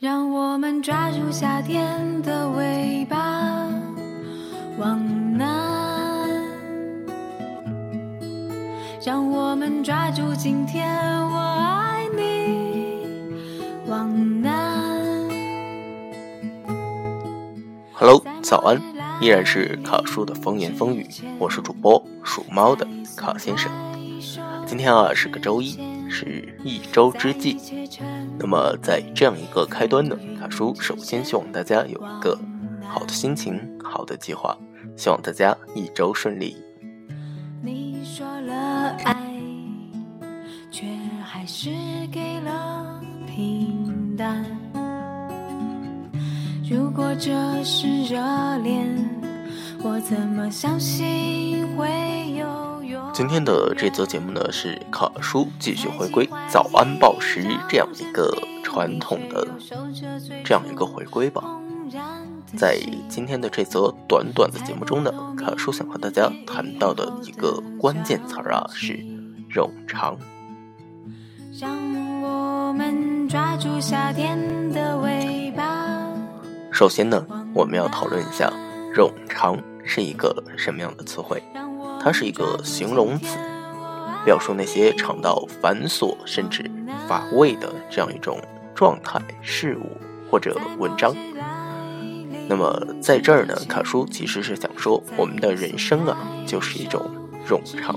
让我们抓住夏天的尾巴，往南。让我们抓住今天，我爱你，往南。Hello，早安，依然是卡叔的风言风语，我是主播属猫的卡先生。今天啊是个周一，是一周之计。那么在这样一个开端呢，卡叔首先希望大家有一个好的心情、好的计划，希望大家一周顺利。你说了爱，却还是给了平淡。如果这是热恋，我怎么相信会今天的这则节目呢，是卡叔继续回归早安报时这样一个传统的这样一个回归吧。在今天的这则短短的节目中呢，卡叔想和大家谈到的一个关键词儿啊是冗长。让我们抓住夏天的尾巴。首先呢，我们要讨论一下“冗长”是一个什么样的词汇。它是一个形容词，表述那些长到繁琐甚至乏味的这样一种状态、事物或者文章。那么在这儿呢，卡叔其实是想说，我们的人生啊，就是一种冗长。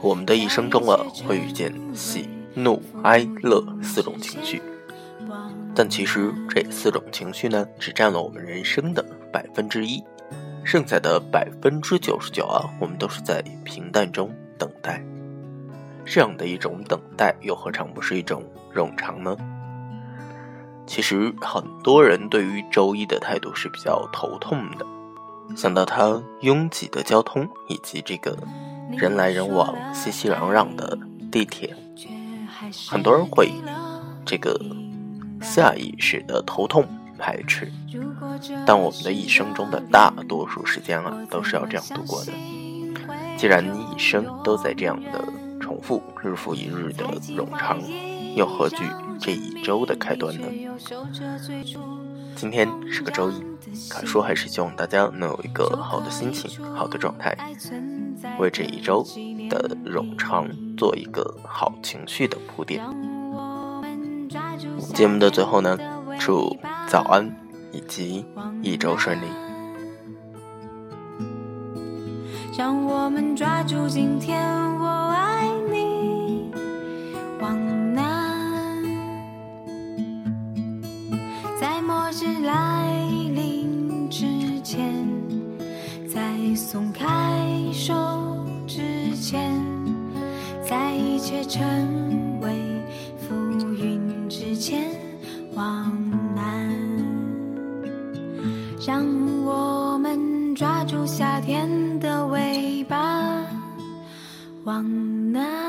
我们的一生中啊，会遇见喜、怒、哀、乐四种情绪，但其实这四种情绪呢，只占了我们人生的百分之一。剩下的百分之九十九啊，我们都是在平淡中等待。这样的一种等待，又何尝不是一种冗长呢？其实很多人对于周一的态度是比较头痛的，想到它拥挤的交通以及这个人来人往、熙熙攘攘的地铁，很多人会这个下意识的头痛排斥。但我们的一生中的大多数时间啊，都是要这样度过的。既然你一生都在这样的重复，日复一日的冗长，又何惧这一周的开端呢？今天是个周一，卡叔还是希望大家能有一个好的心情、好的状态，为这一周的冗长做一个好情绪的铺垫。节目的最后呢，祝早安。以及一周顺利。让我们抓住今天，我爱你，往南。在末日来临之前，在松开手之前，在一切成抓住夏天的尾巴，往南。